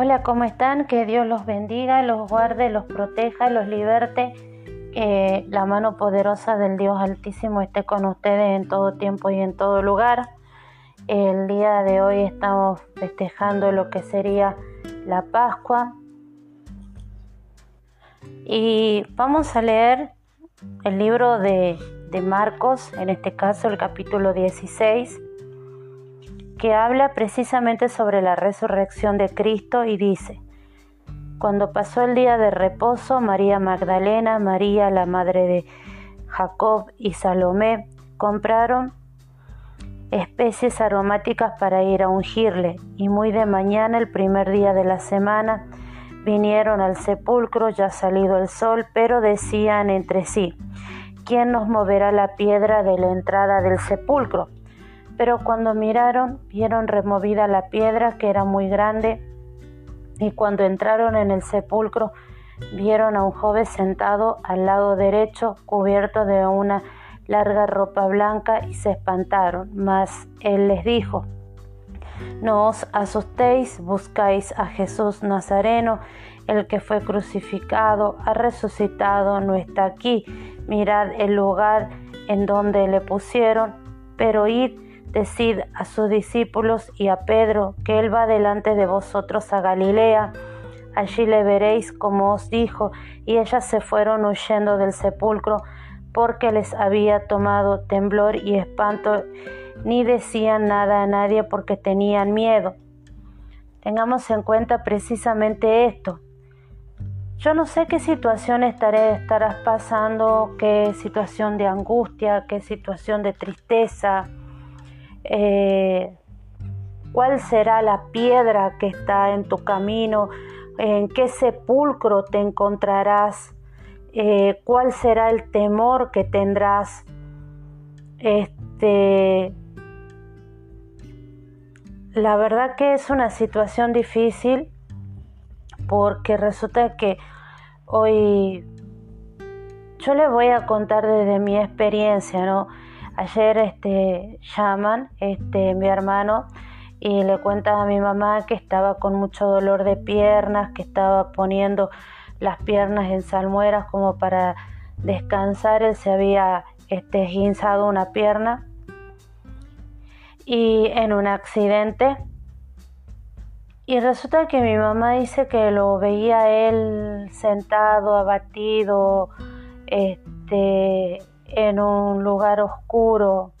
Hola, ¿cómo están? Que Dios los bendiga, los guarde, los proteja, los liberte. Que la mano poderosa del Dios Altísimo esté con ustedes en todo tiempo y en todo lugar. El día de hoy estamos festejando lo que sería la Pascua. Y vamos a leer el libro de, de Marcos, en este caso el capítulo 16 que habla precisamente sobre la resurrección de Cristo y dice, cuando pasó el día de reposo, María Magdalena, María la madre de Jacob y Salomé compraron especies aromáticas para ir a ungirle y muy de mañana, el primer día de la semana, vinieron al sepulcro ya salido el sol, pero decían entre sí, ¿quién nos moverá la piedra de la entrada del sepulcro? Pero cuando miraron, vieron removida la piedra que era muy grande, y cuando entraron en el sepulcro, vieron a un joven sentado al lado derecho, cubierto de una larga ropa blanca, y se espantaron. Mas él les dijo, no os asustéis, buscáis a Jesús Nazareno, el que fue crucificado, ha resucitado, no está aquí. Mirad el lugar en donde le pusieron, pero id Decid a sus discípulos y a Pedro que Él va delante de vosotros a Galilea. Allí le veréis como os dijo, y ellas se fueron huyendo del sepulcro porque les había tomado temblor y espanto, ni decían nada a nadie porque tenían miedo. Tengamos en cuenta precisamente esto. Yo no sé qué situación estaré, estarás pasando, qué situación de angustia, qué situación de tristeza, eh, cuál será la piedra que está en tu camino, en qué sepulcro te encontrarás, eh, cuál será el temor que tendrás. Este, la verdad que es una situación difícil porque resulta que hoy yo le voy a contar desde mi experiencia, ¿no? Ayer este, llaman este, mi hermano y le cuenta a mi mamá que estaba con mucho dolor de piernas, que estaba poniendo las piernas en salmueras como para descansar. Él se había este, una pierna y en un accidente. Y resulta que mi mamá dice que lo veía él sentado, abatido, este, en un lugar oscuro.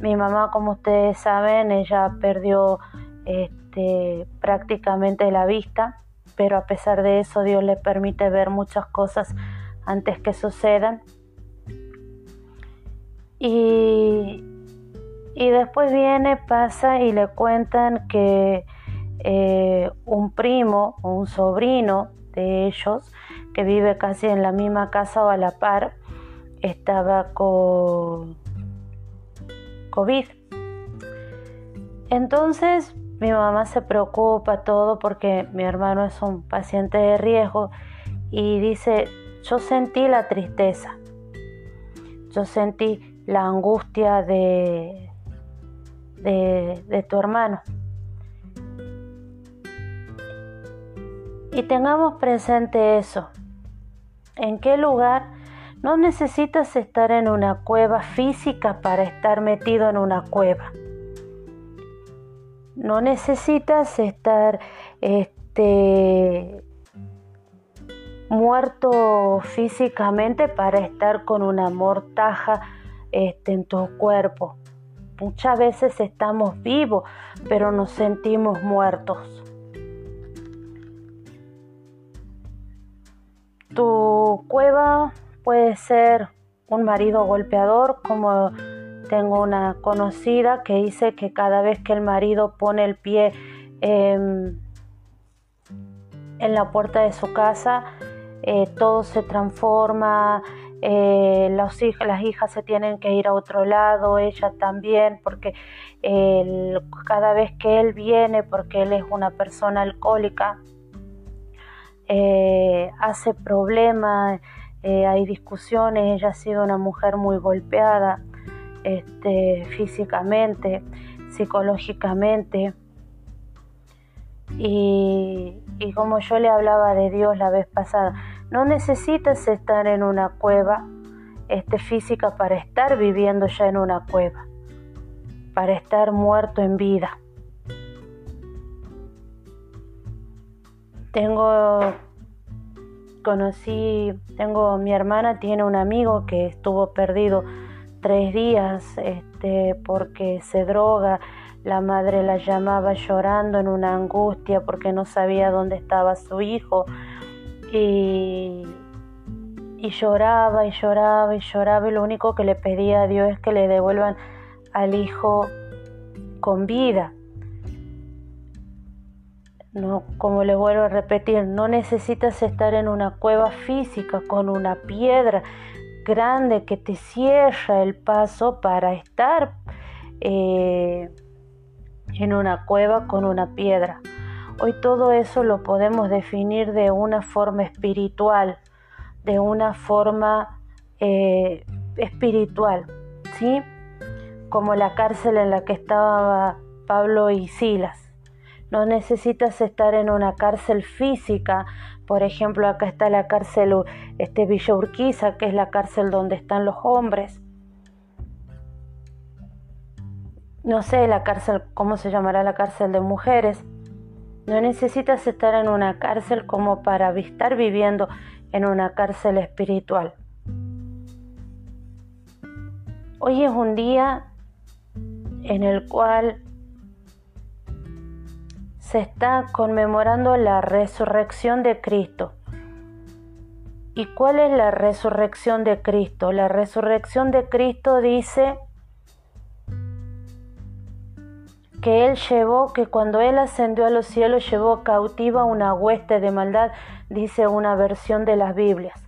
Mi mamá, como ustedes saben, ella perdió este, prácticamente la vista, pero a pesar de eso Dios le permite ver muchas cosas antes que sucedan. Y, y después viene, pasa y le cuentan que eh, un primo o un sobrino de ellos, que vive casi en la misma casa o a la par, estaba con COVID. Entonces mi mamá se preocupa todo porque mi hermano es un paciente de riesgo y dice, yo sentí la tristeza, yo sentí la angustia de, de, tu hermano. Y tengamos presente eso. ¿En qué lugar no necesitas estar en una cueva física para estar metido en una cueva. No necesitas estar este, muerto físicamente para estar con una mortaja este, en tu cuerpo. Muchas veces estamos vivos, pero nos sentimos muertos. Tu cueva puede ser un marido golpeador, como tengo una conocida que dice que cada vez que el marido pone el pie en la puerta de su casa, eh, todo se transforma, eh, las hijas se tienen que ir a otro lado, ella también, porque cada vez que él viene, porque él es una persona alcohólica, eh, hace problemas eh, hay discusiones, ella ha sido una mujer muy golpeada este, físicamente, psicológicamente. Y, y como yo le hablaba de Dios la vez pasada, no necesitas estar en una cueva este, física para estar viviendo ya en una cueva, para estar muerto en vida. Tengo, conocí, tengo, mi hermana tiene un amigo que estuvo perdido tres días este, porque se droga. La madre la llamaba llorando en una angustia porque no sabía dónde estaba su hijo. Y, y lloraba y lloraba y lloraba y lo único que le pedía a Dios es que le devuelvan al hijo con vida. No, como le vuelvo a repetir, no necesitas estar en una cueva física con una piedra grande que te cierra el paso para estar eh, en una cueva con una piedra. Hoy todo eso lo podemos definir de una forma espiritual, de una forma eh, espiritual, ¿sí? Como la cárcel en la que estaba Pablo y Silas. No necesitas estar en una cárcel física por ejemplo, acá está la cárcel este, Villa Urquiza, que es la cárcel donde están los hombres. No sé la cárcel, cómo se llamará la cárcel de mujeres. No necesitas estar en una cárcel como para estar viviendo en una cárcel espiritual. Hoy es un día en el cual se está conmemorando la resurrección de Cristo. ¿Y cuál es la resurrección de Cristo? La resurrección de Cristo dice que Él llevó, que cuando Él ascendió a los cielos llevó cautiva una hueste de maldad, dice una versión de las Biblias.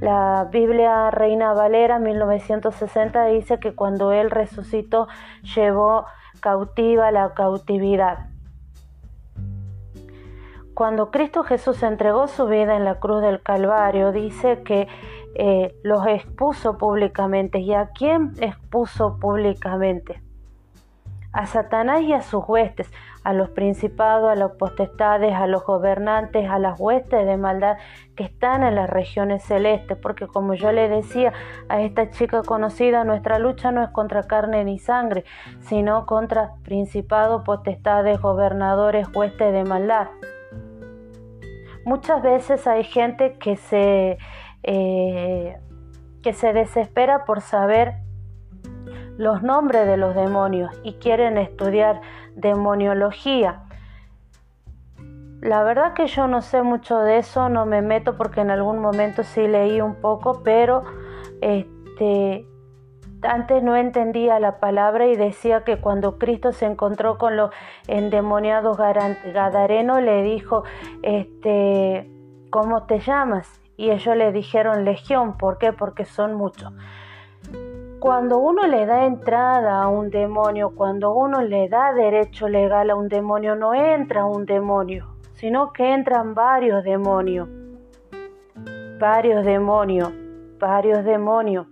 La Biblia Reina Valera 1960 dice que cuando Él resucitó llevó cautiva la cautividad. Cuando Cristo Jesús entregó su vida en la cruz del Calvario, dice que eh, los expuso públicamente. ¿Y a quién expuso públicamente? A Satanás y a sus huestes, a los principados, a las potestades, a los gobernantes, a las huestes de maldad que están en las regiones celestes, porque como yo le decía a esta chica conocida, nuestra lucha no es contra carne ni sangre, sino contra principados, potestades, gobernadores, huestes de maldad. Muchas veces hay gente que se, eh, que se desespera por saber los nombres de los demonios y quieren estudiar demoniología. La verdad que yo no sé mucho de eso, no me meto porque en algún momento sí leí un poco, pero este, antes no entendía la palabra y decía que cuando Cristo se encontró con los endemoniados gadarenos le dijo, este, ¿cómo te llamas? Y ellos le dijeron legión, ¿por qué? Porque son muchos. Cuando uno le da entrada a un demonio, cuando uno le da derecho legal a un demonio, no entra un demonio, sino que entran varios demonios, varios demonios, varios demonios.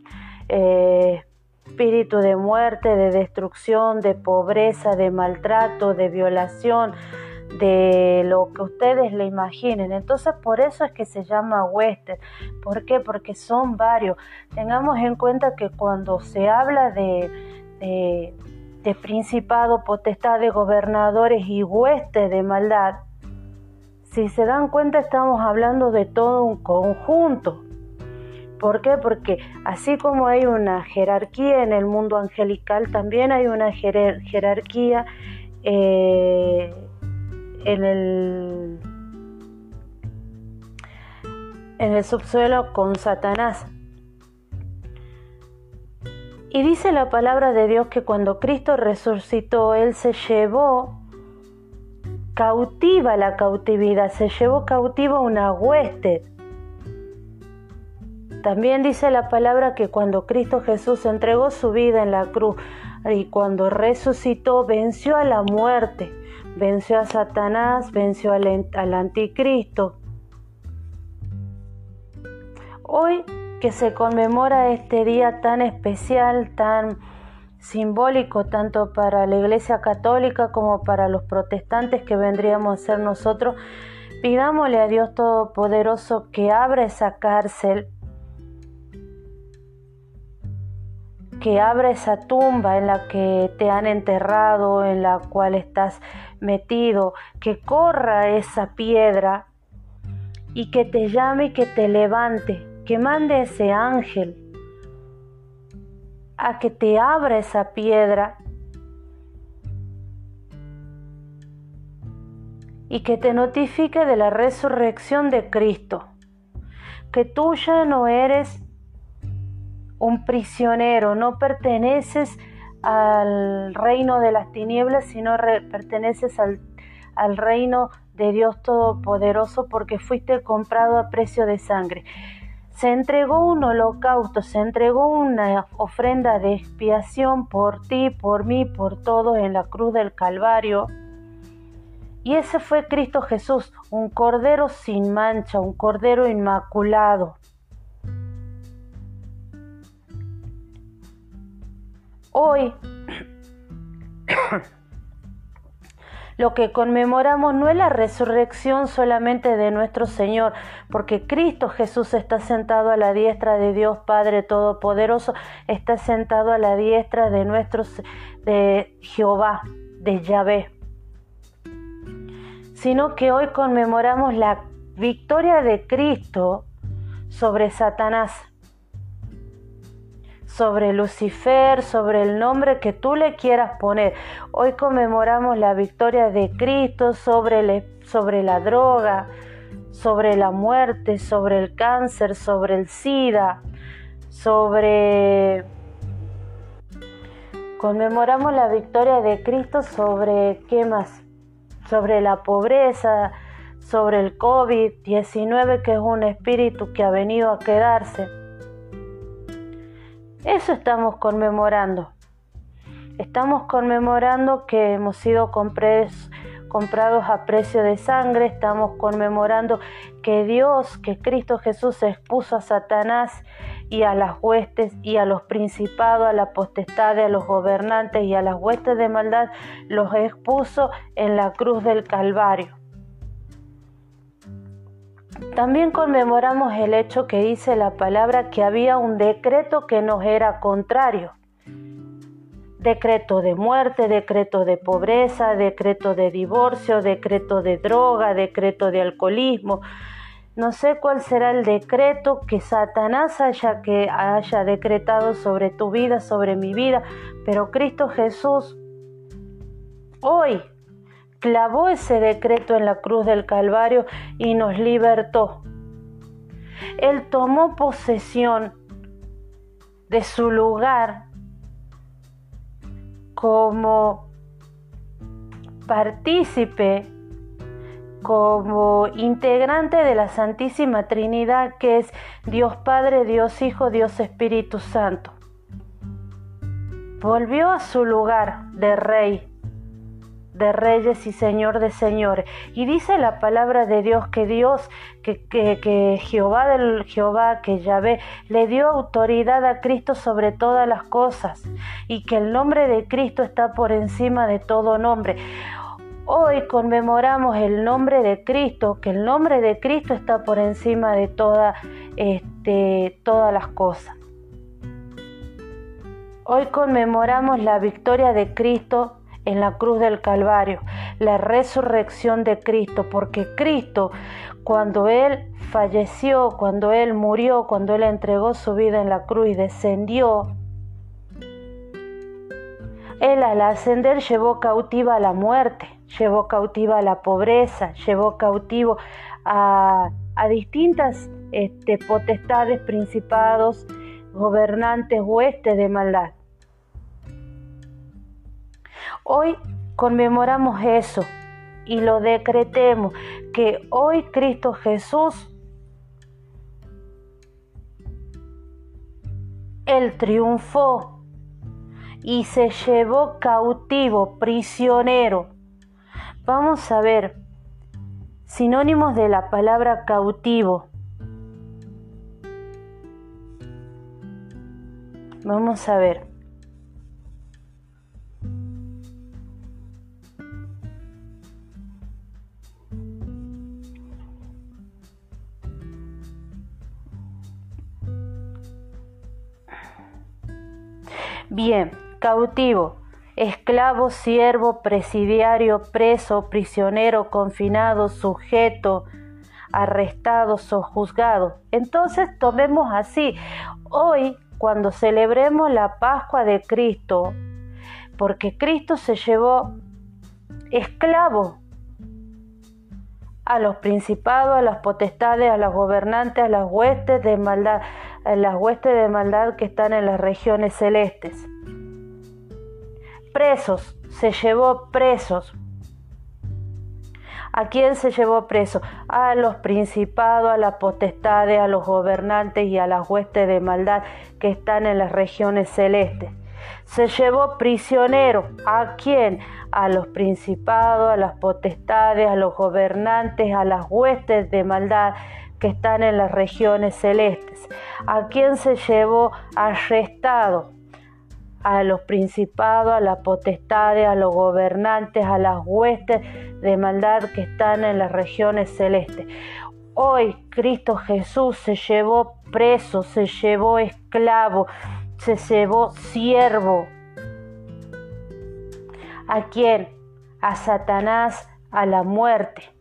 Eh, espíritu de muerte, de destrucción, de pobreza, de maltrato, de violación, de lo que ustedes le imaginen. Entonces por eso es que se llama western. ¿Por qué? Porque son varios. Tengamos en cuenta que cuando se habla de, de, de principado, potestad de gobernadores y huestes de maldad, si se dan cuenta estamos hablando de todo un conjunto. ¿Por qué? Porque así como hay una jerarquía en el mundo angelical, también hay una jerarquía eh, en, el, en el subsuelo con Satanás. Y dice la palabra de Dios que cuando Cristo resucitó, Él se llevó cautiva la cautividad, se llevó cautiva una hueste también dice la palabra que cuando Cristo Jesús entregó su vida en la cruz y cuando resucitó, venció a la muerte, venció a Satanás, venció al, al anticristo. Hoy que se conmemora este día tan especial, tan simbólico tanto para la Iglesia Católica como para los protestantes que vendríamos a ser nosotros. Pidámosle a Dios Todopoderoso que abra esa cárcel, que abra esa tumba en la que te han enterrado, en la cual estás metido, que corra esa piedra y que te llame y que te levante, que mande ese ángel a que te abra esa piedra y que te notifique de la resurrección de Cristo, que tú ya no eres un prisionero, no perteneces al reino de las tinieblas, sino perteneces al, al reino de Dios Todopoderoso porque fuiste comprado a precio de sangre se entregó un holocausto, se entregó una ofrenda de expiación por ti, por mí, por todos en la cruz del Calvario. Y ese fue Cristo Jesús, un cordero sin mancha, un cordero inmaculado. Hoy Lo que conmemoramos no es la resurrección solamente de nuestro Señor, porque Cristo Jesús está sentado a la diestra de Dios Padre Todopoderoso, está sentado a la diestra de nuestro de Jehová, de Yahvé. Sino que hoy conmemoramos la victoria de Cristo sobre Satanás sobre Lucifer, sobre el nombre que tú le quieras poner. Hoy conmemoramos la victoria de Cristo sobre, sobre la droga, sobre la muerte, sobre el cáncer, sobre el SIDA, sobre... Conmemoramos la victoria de Cristo sobre, ¿qué más? Sobre la pobreza, sobre el COVID-19, que es un espíritu que ha venido a quedarse eso estamos conmemorando. Estamos conmemorando que hemos sido comprados a precio de sangre, estamos conmemorando que Dios, que Cristo Jesús expuso a Satanás y a las huestes y a los principados, a la potestad, a los gobernantes y a las huestes de maldad, los expuso en la cruz del Calvario. También conmemoramos el hecho que dice la palabra que había un decreto que nos era contrario. Decreto de muerte, decreto de pobreza, decreto de divorcio, decreto de droga, decreto de alcoholismo. No sé cuál será el decreto que Satanás haya, que haya decretado sobre tu vida, sobre mi vida, pero Cristo Jesús hoy clavó ese decreto en la cruz del Calvario y nos libertó. Él tomó posesión de su lugar como partícipe, como integrante de la Santísima Trinidad que es Dios Padre, Dios Hijo, Dios Espíritu Santo. Volvió a su lugar de rey de reyes y Señor de señores. Y dice la palabra de Dios que Dios, que, que, Jehová del Jehová, que Yahvé, le dio autoridad a Cristo sobre todas las cosas y que el nombre de Cristo está por encima de todo nombre. Hoy conmemoramos el nombre de Cristo, que el nombre de Cristo está por encima de toda, este, todas las cosas. Hoy conmemoramos la victoria de Cristo en la cruz del Calvario, la resurrección de Cristo, porque Cristo, cuando Él falleció, cuando Él murió, cuando Él entregó su vida en la cruz y descendió, Él al ascender llevó cautiva a la muerte, llevó cautiva a la pobreza, llevó cautivo a, distintas este, potestades, principados, gobernantes, huestes de maldad. Hoy conmemoramos eso y lo decretemos, que hoy Cristo Jesús, Él triunfó y se llevó cautivo, prisionero. Vamos a ver sinónimos de la palabra cautivo. Vamos a ver. Bien, cautivo, esclavo, siervo, presidiario, preso, prisionero, confinado, sujeto, arrestado, sojuzgado. Entonces tomemos así, hoy cuando celebremos la Pascua de Cristo, porque Cristo se llevó esclavo a los principados, a las potestades, a los gobernantes, a las huestes de maldad, las huestes de maldad que están en las regiones celestes. Presos, se llevó presos. ¿A quién se llevó preso? A los principados, a las potestades, a los gobernantes y a las huestes de maldad que están en las regiones celestes. Se llevó prisionero. ¿A quién? A los principados, a las potestades, a los gobernantes, a las huestes de maldad que están en las regiones celestes. ¿A quién se llevó arrestado? A los principados, a las potestades, a los gobernantes, a las huestes de maldad que están en las regiones celestes. Hoy Cristo Jesús se llevó preso, se llevó esclavo, se llevó siervo. ¿A quién? A Satanás, a la muerte.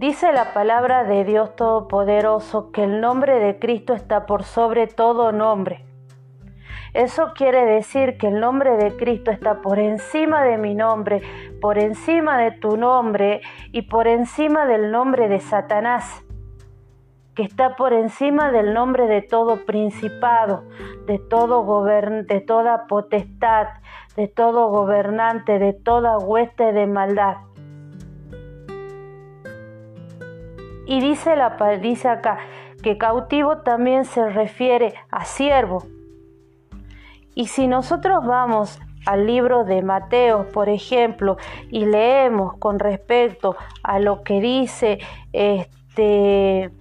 Dice la palabra de Dios Todopoderoso que el nombre de Cristo está por sobre todo nombre. Eso quiere decir que el nombre de Cristo está por encima de mi nombre, por encima de tu nombre y por encima del nombre de Satanás que está por encima del nombre de todo principado, de todo gobern de toda potestad, de todo gobernante, de toda hueste de maldad. Y dice, la, dice acá que cautivo también se refiere a siervo. Y si nosotros vamos al libro de Mateo, por ejemplo, y leemos con respecto a lo que dice este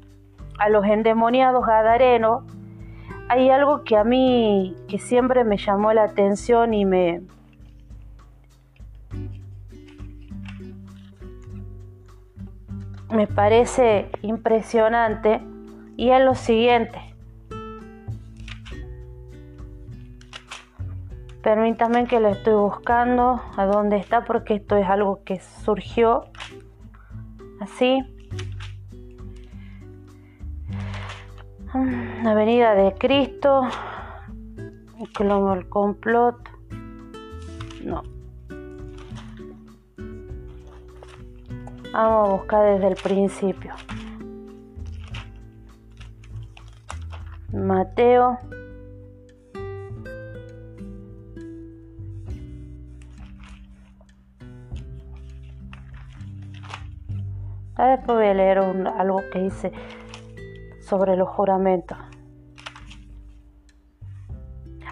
a los endemoniados gadarenos, hay algo que a mí que siempre me llamó la atención y me me parece impresionante y es lo siguiente. Permítame que lo estoy buscando a dónde está porque esto es algo que surgió así. Avenida de Cristo, el complot, no. Vamos a buscar desde el principio. Mateo. Después voy a leer algo que dice sobre los juramentos.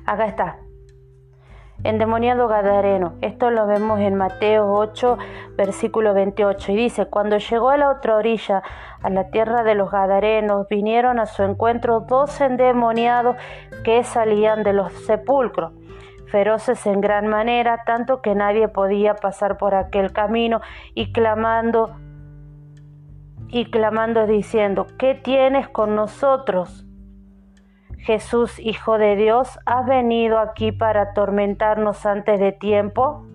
Acá está. Endemoniado Gadareno. Esto lo vemos en Mateo 8, versículo 28. Y dice, cuando llegó a la otra orilla, a la tierra de los Gadarenos, vinieron a su encuentro dos endemoniados que salían de los sepulcros feroces en gran manera, tanto que nadie podía pasar por aquel camino, y clamando y clamando diciendo, ¿qué tienes con nosotros? Jesús, Hijo de Dios, ¿has venido aquí para atormentarnos antes de tiempo?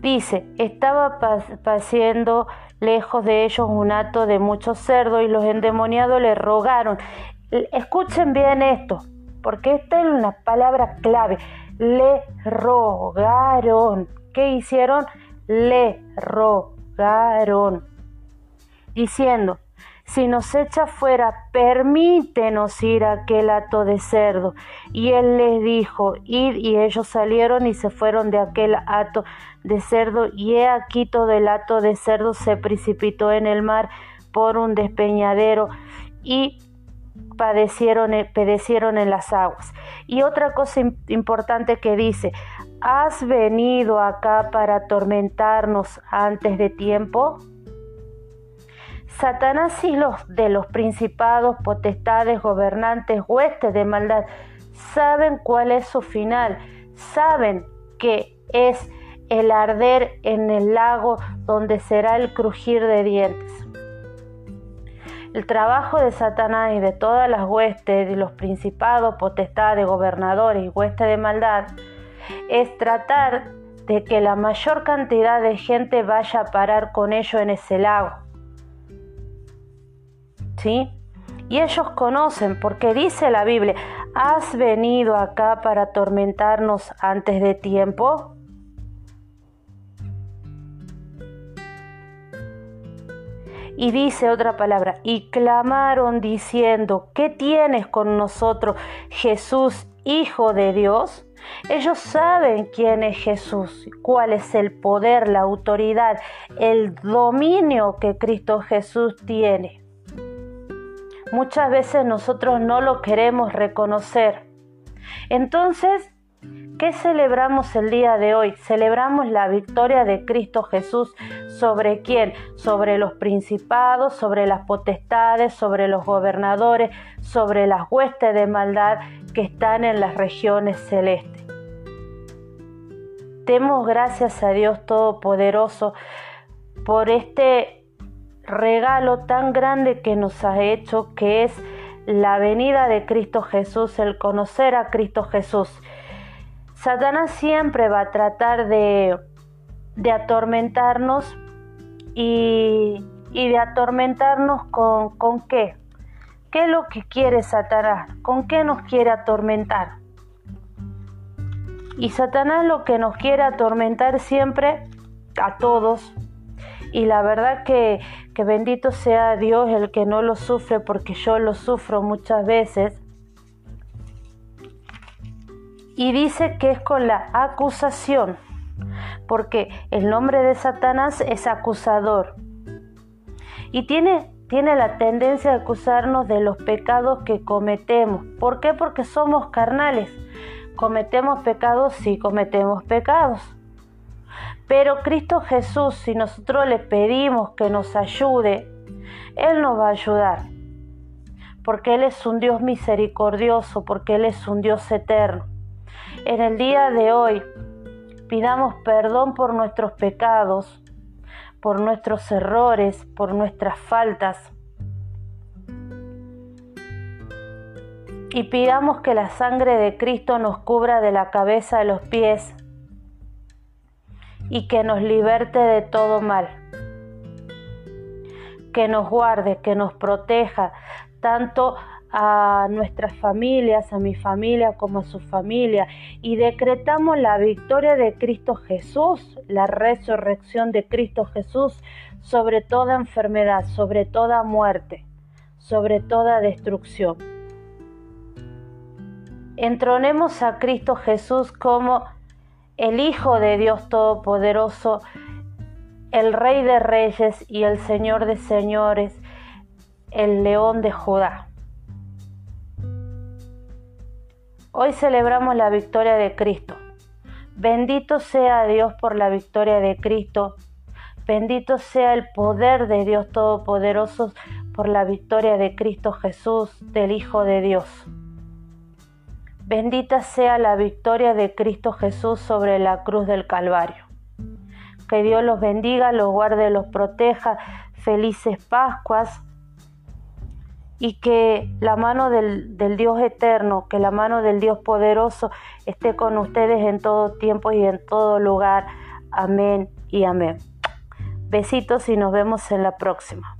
Dice, estaba paciendo lejos de ellos un hato de muchos cerdos y los endemoniados le rogaron. Escuchen bien esto, porque esta es una palabra clave. Le rogaron. ¿Qué hicieron? Le rogaron diciendo, si nos echa fuera, permítenos ir a aquel hato de cerdo. Y él les dijo, id, y ellos salieron y se fueron de aquel hato de cerdo, y he aquí todo el hato de cerdo se precipitó en el mar por un despeñadero, y padecieron, padecieron en las aguas. Y otra cosa importante que dice, ¿Has venido acá para atormentarnos antes de tiempo? Satanás y los de los principados, potestades, gobernantes, huestes de maldad saben cuál es su final, saben que es el arder en el lago donde será el crujir de dientes. El trabajo de Satanás y de todas las huestes, de los principados, potestades, gobernadores y huestes de maldad, es tratar de que la mayor cantidad de gente vaya a parar con ellos en ese lago. ¿Sí? Y ellos conocen, porque dice la Biblia, ¿has venido acá para atormentarnos antes de tiempo? Y dice otra palabra, y clamaron diciendo, ¿qué tienes con nosotros, Jesús, Hijo de Dios? Ellos saben quién es Jesús, cuál es el poder, la autoridad, el dominio que Cristo Jesús tiene. Muchas veces nosotros no lo queremos reconocer. Entonces, ¿Qué celebramos el día de hoy? Celebramos la victoria de Cristo Jesús sobre quién? Sobre los principados, sobre las potestades, sobre los gobernadores, sobre las huestes de maldad que están en las regiones celestes. Demos gracias a Dios Todopoderoso por este regalo tan grande que nos ha hecho, que es la venida de Cristo Jesús, el conocer a Cristo Jesús. Satanás siempre va a tratar de, atormentarnos y, de atormentarnos con, con qué. ¿Qué es lo que quiere Satanás? ¿Con qué nos quiere atormentar? Y Satanás lo que nos quiere atormentar siempre a todos. Y la verdad que, que bendito sea Dios el que no lo sufre porque yo lo sufro muchas veces y dice que es con la acusación, porque el nombre de Satanás es acusador. Y tiene, tiene la tendencia a acusarnos de los pecados que cometemos. ¿Por qué? Porque somos carnales. ¿Cometemos pecados? Sí, cometemos pecados. Pero Cristo Jesús, si nosotros le pedimos que nos ayude, Él nos va a ayudar. Porque Él es un Dios misericordioso, porque Él es un Dios eterno. En el día de hoy pidamos perdón por nuestros pecados, por nuestros errores, por nuestras faltas. Y pidamos que la sangre de Cristo nos cubra de la cabeza a los pies y que nos liberte de todo mal. Que nos guarde, que nos proteja, tanto a nuestras familias, a mi familia como a su familia, y decretamos la victoria de Cristo Jesús, la resurrección de Cristo Jesús sobre toda enfermedad, sobre toda muerte, sobre toda destrucción. Entronemos a Cristo Jesús como el Hijo de Dios Todopoderoso, el Rey de Reyes y el Señor de Señores, el León de Judá. Hoy celebramos la victoria de Cristo. Bendito sea Dios por la victoria de Cristo. Bendito sea el poder de Dios Todopoderoso por la victoria de Cristo Jesús, del Hijo de Dios. Bendita sea la victoria de Cristo Jesús sobre la cruz del Calvario. Que Dios los bendiga, los guarde, los proteja. Felices Pascuas y que la mano del, Dios eterno, que la mano del Dios poderoso esté con ustedes en todo tiempo y en todo lugar. Amén y amén. Besitos y nos vemos en la próxima.